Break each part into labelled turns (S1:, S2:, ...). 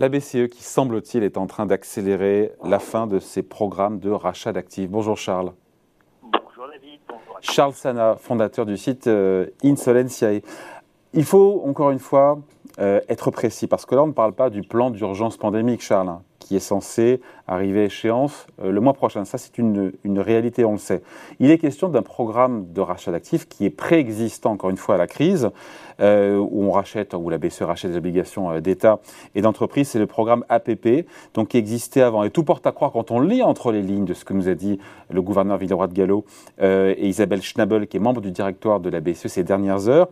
S1: La BCE qui, semble-t-il, est en train d'accélérer la fin de ses programmes de rachat d'actifs. Bonjour Charles.
S2: Bonjour David. Bonjour
S1: Charles Sana, fondateur du site euh, Insolentiae. Il faut, encore une fois, euh, être précis, parce que là, on ne parle pas du plan d'urgence pandémique, Charles, qui est censé arriver à échéance euh, le mois prochain. Ça, c'est une, une, réalité, on le sait. Il est question d'un programme de rachat d'actifs qui est préexistant, encore une fois, à la crise, euh, où on rachète, où la BCE rachète des obligations euh, d'État et d'entreprise. C'est le programme APP, donc qui existait avant. Et tout porte à croire, quand on lit entre les lignes de ce que nous a dit le gouverneur Villeroy de Gallo et Isabelle Schnabel, qui est membre du directoire de la BCE ces dernières heures,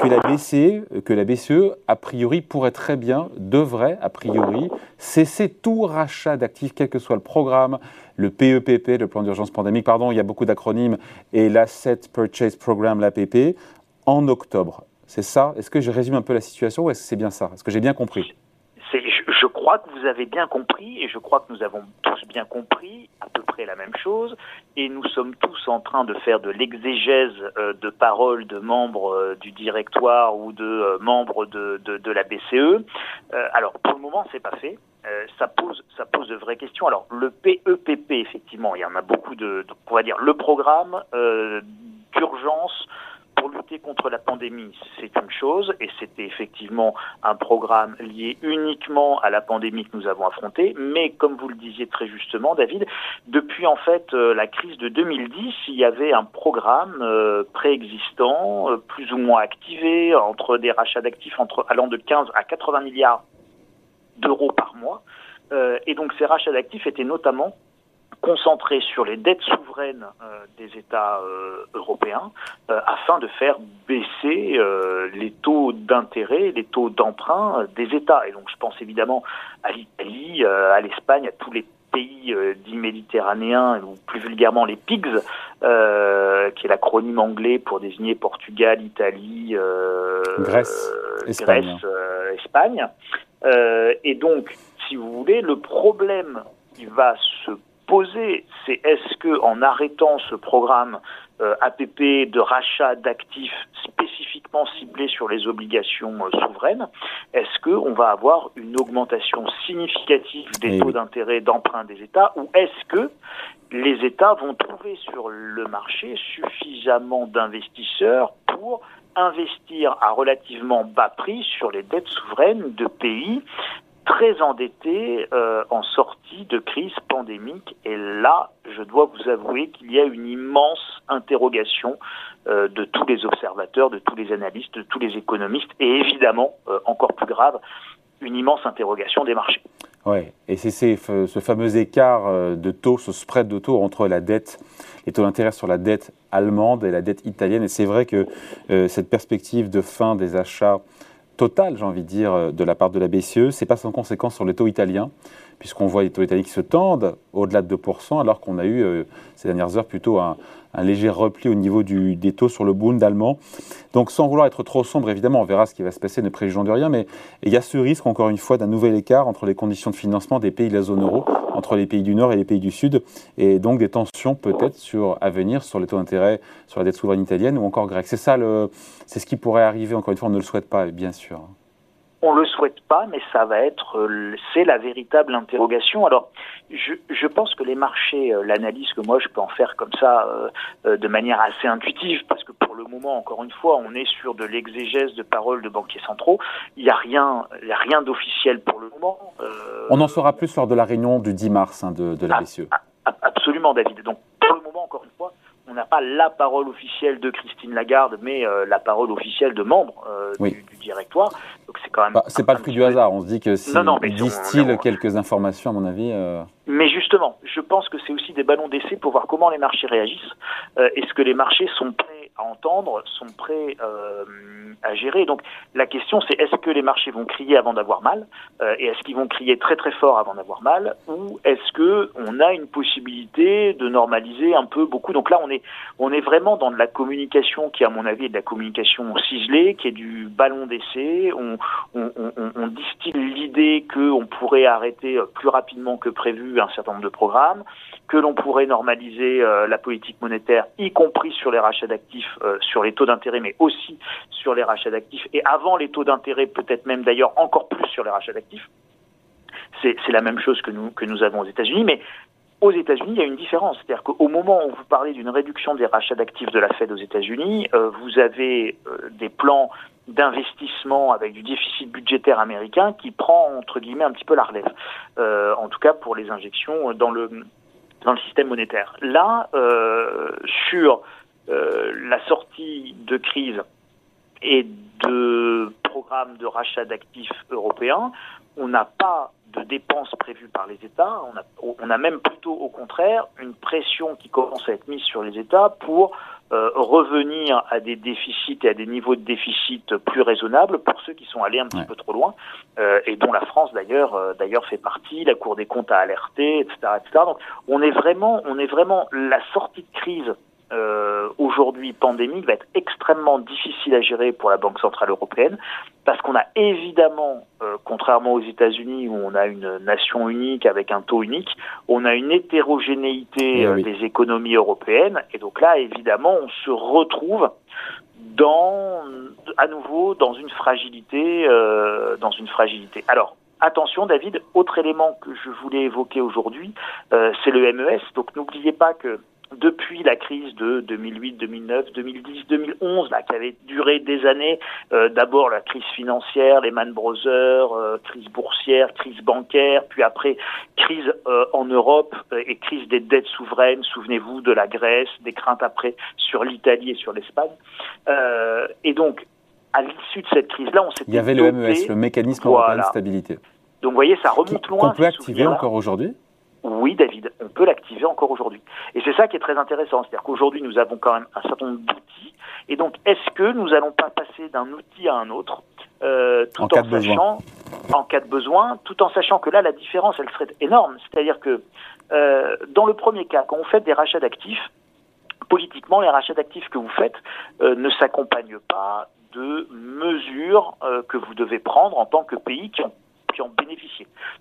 S1: que la BCE, que la BCE, a priori, pourrait très bien, devrait, a priori, cesser tout rachat d'actifs, quel que soit le programme, le PEPP, le plan d'urgence pandémique, pardon, il y a beaucoup d'acronymes, et l'Asset Purchase Program, l'APP, en octobre. C'est ça? Est-ce que je résume un peu la situation ou est-ce que c'est bien ça? Est-ce que j'ai bien compris?
S2: Je, crois que vous avez bien compris et je crois que nous avons tous bien compris à peu près la même chose et nous sommes tous en train de faire de l'exégèse euh, de paroles de membres euh, du directoire ou de euh, membres de, de, la BCE. alors pour le moment c'est pas fait. Ça pose ça pose de vraies questions. Alors le PEPP effectivement il y en a beaucoup de, on va dire le programme d'urgence pour lutter contre la pandémie, c'est une chose, et c'était effectivement un programme lié uniquement à la pandémie que nous avons affrontée, mais comme vous le disiez très justement, David, depuis en fait euh, la crise de 2010, il y avait un programme euh, préexistant, euh, plus ou moins activé, entre des rachats d'actifs allant de 15 à 80 milliards d'euros par mois, et donc ces rachats d'actifs étaient notamment concentré sur les dettes souveraines euh, des États euh, européens euh, afin de faire baisser les taux d'intérêt, les taux d'emprunt des États. Et donc je pense évidemment à l'Italie, à l'Espagne, à tous les pays dits méditerranéens, ou plus vulgairement les PIGS, qui est l'acronyme anglais pour désigner Portugal, Italie,
S1: Grèce, Espagne.
S2: Grèce, Espagne. Et donc, si vous voulez, le problème qui va se poser, c'est est-ce que en arrêtant ce programme euh, APP de rachat d'actifs spécifiquement ciblé sur les obligations euh, souveraines, est-ce qu'on va avoir une augmentation significative des eh taux d'intérêt d'emprunt des États ou est-ce que les États vont trouver sur le marché suffisamment d'investisseurs pour investir à relativement bas prix sur les dettes souveraines de pays très endetté euh, en sortie de crise pandémique. Et là, je dois vous avouer qu'il y a une immense interrogation euh, de tous les observateurs, de tous les analystes, de tous les économistes, et évidemment, euh, encore plus grave, une immense interrogation des marchés.
S1: Oui, et c'est ce fameux écart de taux, ce spread de taux entre la dette, les taux d'intérêt sur la dette allemande et la dette italienne. Et c'est vrai que cette perspective de fin des achats total, j'ai envie de dire, euh, de la part de la BCE. C'est pas sans conséquence sur les taux italiens, puisqu'on voit les taux italiens se tendent au-delà de 2%, alors qu'on a eu euh, ces dernières heures plutôt un, léger repli au niveau du, des taux sur le Bund allemand. Donc sans vouloir être trop sombre, évidemment, on verra ce qui va se passer, ne préjugeons de rien, mais il y a ce risque, encore une fois, d'un nouvel écart entre les conditions de financement des pays de la zone euro, entre les pays du Nord et les pays du Sud, et donc des tensions peut-être à venir sur les taux d'intérêt, sur la dette souveraine italienne ou encore grecque. C'est ça, c'est ce qui pourrait arriver, encore une fois, on ne le souhaite pas, bien sûr.
S2: On le souhaite pas, mais ça va être, euh, c'est la véritable interrogation. Alors, je, je pense que les marchés, euh, l'analyse que moi je peux en faire comme ça, euh, de manière assez intuitive, parce que pour le moment, encore une fois, on est sur de l'exégèse de paroles de banquiers centraux. Il n'y a rien, il y a rien d'officiel pour le moment.
S1: on en saura plus lors de la réunion du 10 mars hein, de, de, la
S2: ah,
S1: BCE.
S2: Ah, absolument, David. Donc, on n'a pas la parole officielle de Christine Lagarde, mais la parole officielle de membres du, du, directoire.
S1: Donc c'est quand même. Bah, c'est pas le fruit du hasard. On se dit que si non, non, distille quelques informations, à mon avis. Euh,
S2: mais justement, je pense que c'est aussi des ballons d'essai pour voir comment les marchés réagissent. Euh, Est-ce que les marchés sont prêts à entendre, sont prêts euh, à gérer. Donc la question, c'est est-ce que les marchés vont crier avant d'avoir mal euh, Et est-ce qu'ils vont crier très très fort avant d'avoir mal Ou est-ce que on a une possibilité de normaliser un peu beaucoup? Donc là, on est on est vraiment dans de la communication qui, à mon avis, est de la communication ciselée, qui est du ballon d'essai. On, distille l'idée qu'on pourrait arrêter euh, plus rapidement que prévu un certain nombre de programmes, que l'on pourrait normaliser euh, la politique monétaire, y compris sur les rachats d'actifs, euh, sur les taux d'intérêt, mais aussi sur les rachats d'actifs, et avant les taux d'intérêt, peut-être même d'ailleurs encore plus sur les rachats d'actifs. c'est la même chose que nous, que nous avons aux États-Unis, mais aux États-Unis, il y a une différence. C'est-à-dire qu'au moment où vous parlez d'une réduction des rachats d'actifs de la Fed aux États-Unis, euh, vous avez euh, des plans d'investissement avec du déficit budgétaire américain qui prend, entre guillemets, un petit peu la relève. Euh, en tout cas, pour les injections dans le, dans le système monétaire. Là, sur la sortie de crise et de programmes de rachat d'actifs européens, on n'a pas de dépenses prévues par les États. On a, on a, même plutôt au contraire une pression qui commence à être mise sur les États pour euh, revenir à des déficits et à des niveaux de déficit plus raisonnables pour ceux qui sont allés un petit peu trop loin euh, et dont la France d'ailleurs euh, d'ailleurs fait partie. La Cour des comptes a alerté, etc., etc. Donc on est vraiment on est vraiment la sortie de crise euh, aujourd'hui pandémique va être extrêmement difficile à gérer pour la Banque centrale européenne parce qu'on a évidemment, euh, contrairement aux États-Unis où on a une nation unique avec un taux unique, on a une hétérogénéité eh euh, des économies européennes et donc là évidemment on se retrouve dans à nouveau dans une fragilité dans une fragilité. Alors Attention, David, autre élément que je voulais évoquer aujourd'hui, c'est le MES. Donc n'oubliez pas que depuis la crise de 2008, 2009, 2010, 2011, là, qui avait duré des années, euh, d'abord la crise financière, les Man Brothers, euh, crise boursière, crise bancaire, puis après crise euh, en Europe et crise des dettes souveraines, souvenez-vous de la Grèce, des craintes après sur l'Italie et sur l'Espagne. et donc, à l'issue de cette crise-là, on s'est
S1: Il y avait le MES, le mécanisme européen de stabilité.
S2: Donc, vous voyez, ça remonte loin.
S1: On peut activer encore aujourd'hui
S2: oui, David, on peut l'activer encore aujourd'hui. Et c'est ça qui est très intéressant. C'est-à-dire qu'aujourd'hui, nous avons quand même un certain nombre d'outils. Et donc, est-ce que nous n'allons pas passer d'un outil à un autre
S1: euh, tout en, sachant,
S2: en cas de besoin, tout en sachant que là, la différence, elle serait énorme. C'est-à-dire que euh, dans le premier cas, quand vous faites des rachats d'actifs, politiquement, les rachats d'actifs que vous faites euh, ne s'accompagnent pas de mesures que vous devez prendre en tant que pays qui ont en.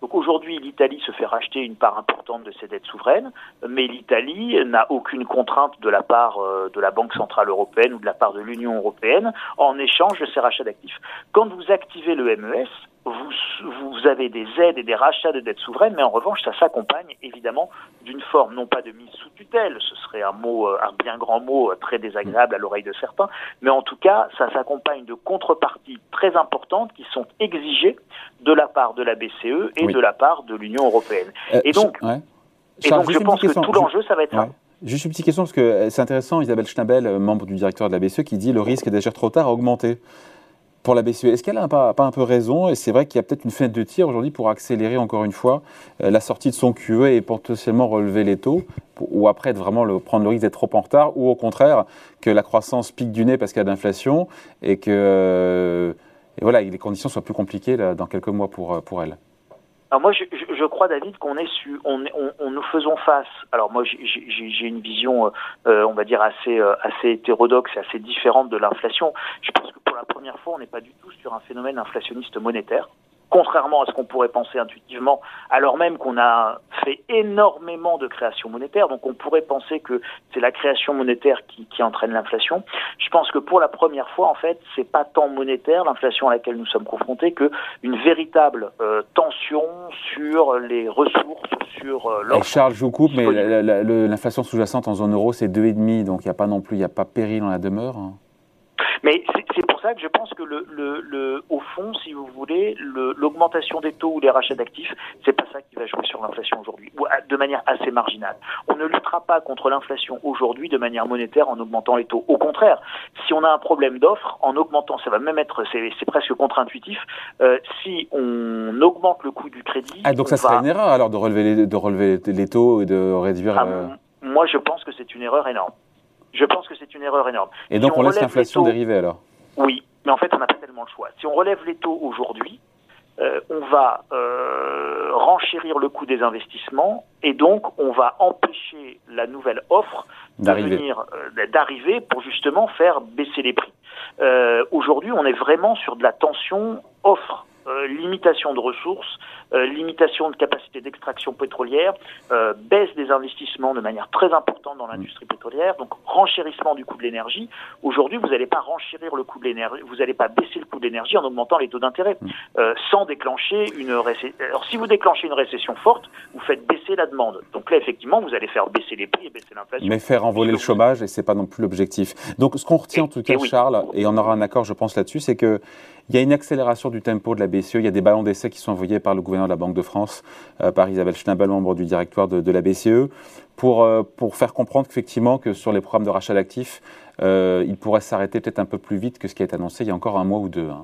S2: Donc aujourd'hui, l'Italie se fait racheter une part importante de ses dettes souveraines, mais l'Italie n'a aucune contrainte de la part euh, de la Banque centrale européenne ou de la part de l'Union européenne en échange de ces rachats d'actifs. Quand vous activez le MES, vous, vous, avez des aides et des rachats de dettes souveraines, mais en revanche, ça s'accompagne évidemment d'une forme, non pas de mise sous tutelle, ce serait un mot, euh, un bien grand mot euh, très désagréable à l'oreille de certains, mais en tout cas, ça s'accompagne de contreparties très importantes qui sont exigées de la part de la BCE et de la part de l'Union européenne. Euh, et donc, et donc je pense que tout l'enjeu, ça va être ça.
S1: Juste une petite question, parce que c'est intéressant, Isabelle Schnabel, membre du directeur de la BCE, qui dit le risque d'agir trop tard a augmenté pour la BCE. Est-ce qu'elle n'a pas, un peu raison Et c'est vrai qu'il y a peut-être une fenêtre de tir aujourd'hui pour accélérer encore une fois euh, la sortie de son QE et potentiellement relever les taux, ou après vraiment le, prendre le risque d'être trop en retard, ou au contraire que la croissance pique du nez parce qu'il y a d'inflation et que euh, voilà, les conditions soient plus compliquées dans quelques mois pour, euh, pour elle.
S2: Alors moi, je, crois, David, qu'on est su, on, nous faisons face. Alors moi, j'ai une vision, on va dire assez assez hétérodoxe et assez différente de l'inflation. Je pense la première fois, on n'est pas du tout sur un phénomène inflationniste monétaire, contrairement à ce qu'on pourrait penser intuitivement, alors même qu'on a fait énormément de création monétaire. Donc on pourrait penser que c'est la création monétaire qui, entraîne l'inflation. Je pense que pour la première fois, en fait, c'est pas tant monétaire l'inflation à laquelle nous sommes confrontés que une véritable euh, tension sur les ressources, sur euh, l'offre.
S1: Charles, je vous coupe, mais l'inflation sous-jacente en zone euro, c'est 2,5, donc il n'y a pas non plus, il n'y a pas péril dans la demeure. Hein.
S2: Mais ça que je pense que le, le, le au fond, si vous voulez, l'augmentation des taux ou les rachats d'actifs, c'est pas ça qui va jouer sur l'inflation aujourd'hui, ou de manière assez marginale. On ne luttera pas contre l'inflation aujourd'hui de manière monétaire en augmentant les taux. Au contraire, si on a un problème d'offre, en augmentant, ça va même être, c'est presque contre-intuitif, euh, si on augmente le coût du crédit.
S1: Ah, donc ça serait une erreur alors de relever les, de relever les taux et de réduire.
S2: Ah, euh, moi, je pense que c'est une erreur énorme. Je pense que c'est une erreur énorme.
S1: Et donc on, laisse l'inflation dériver alors
S2: Oui, mais en fait on n'a pas tellement le choix. Si on relève les taux aujourd'hui, euh, on va euh, renchérir le coût des investissements et donc on va empêcher la nouvelle offre d'arriver euh, d'arriver pour justement faire baisser les prix. aujourd'hui, on est vraiment sur de la tension offre. limitation de ressources, limitation de capacité d'extraction pétrolière, baisse des investissements de manière très importante dans l'industrie pétrolière, donc renchérissement du coût de l'énergie. Aujourd'hui, vous n'allez pas renchérir le coût de l'énergie, vous n'allez pas baisser le coût de l'énergie en augmentant les taux d'intérêt, sans déclencher une récession. Alors, si vous déclenchez une récession forte, vous faites baisser la demande. Donc là, effectivement, vous allez faire baisser les prix et baisser l'inflation.
S1: Mais faire envoler le chômage, et c'est pas non plus l'objectif. Donc, ce qu'on retient en tout cas, Charles, et on aura un accord, je pense, là-dessus, c'est qu'il y a une accélération du tempo de la BCE. Il y a des ballons d'essai qui sont envoyés par le gouverneur de la Banque de France, euh, par Isabelle Schnabel, membre du directoire de, la BCE, pour, euh, pour faire comprendre qu'effectivement, que sur les programmes de rachat d'actifs, euh, il pourrait s'arrêter peut-être un peu plus vite que ce qui a été annoncé il y a encore un mois ou deux. Hein.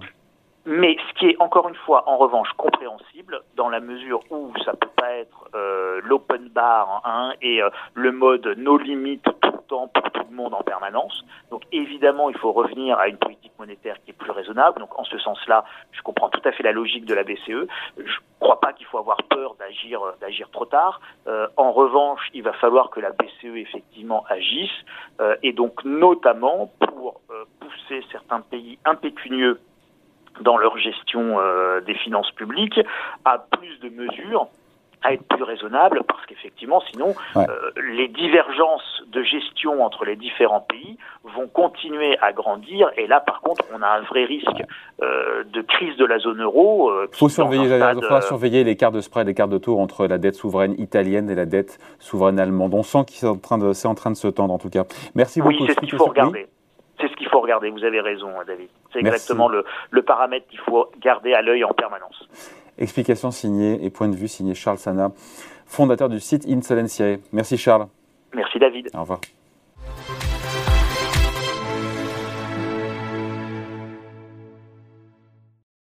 S2: Mais ce qui est encore une fois en revanche compréhensible, dans la mesure où ça peut pas être euh, l'open bar hein, et euh, le mode no limit tout le temps pour tout le monde en permanence. Donc évidemment, il faut revenir à une politique monétaire qui est plus raisonnable. Donc en ce sens-là, je comprends tout à fait la logique de la BCE. Je crois pas qu'il faut avoir peur d'agir d'agir trop tard. Euh, en revanche, il va falloir que la BCE effectivement agisse et donc notamment pour pousser certains pays impécunieux dans leur gestion euh, des finances publiques à plus de mesures à être plus raisonnable parce qu'effectivement sinon euh, les divergences de gestion entre les différents pays vont continuer à grandir et là par contre on a un vrai risque euh, de crise de la zone euro.
S1: Il faut surveiller, stade, surveiller l'écart de spread, l'écart de tour entre la dette souveraine italienne et la dette souveraine allemande. On sent que c'est en train de, en train de se tendre en tout cas. Merci beaucoup.
S2: Oui, c'est ce qu'il faut regarder. C'est ce qu'il faut regarder, vous avez raison David. C'est exactement le, paramètre qu'il faut garder à l'œil en permanence.
S1: Explication signée et point de vue signé Charles Sana, fondateur du site Insolentiae. Merci Charles.
S2: Merci David.
S1: Au revoir.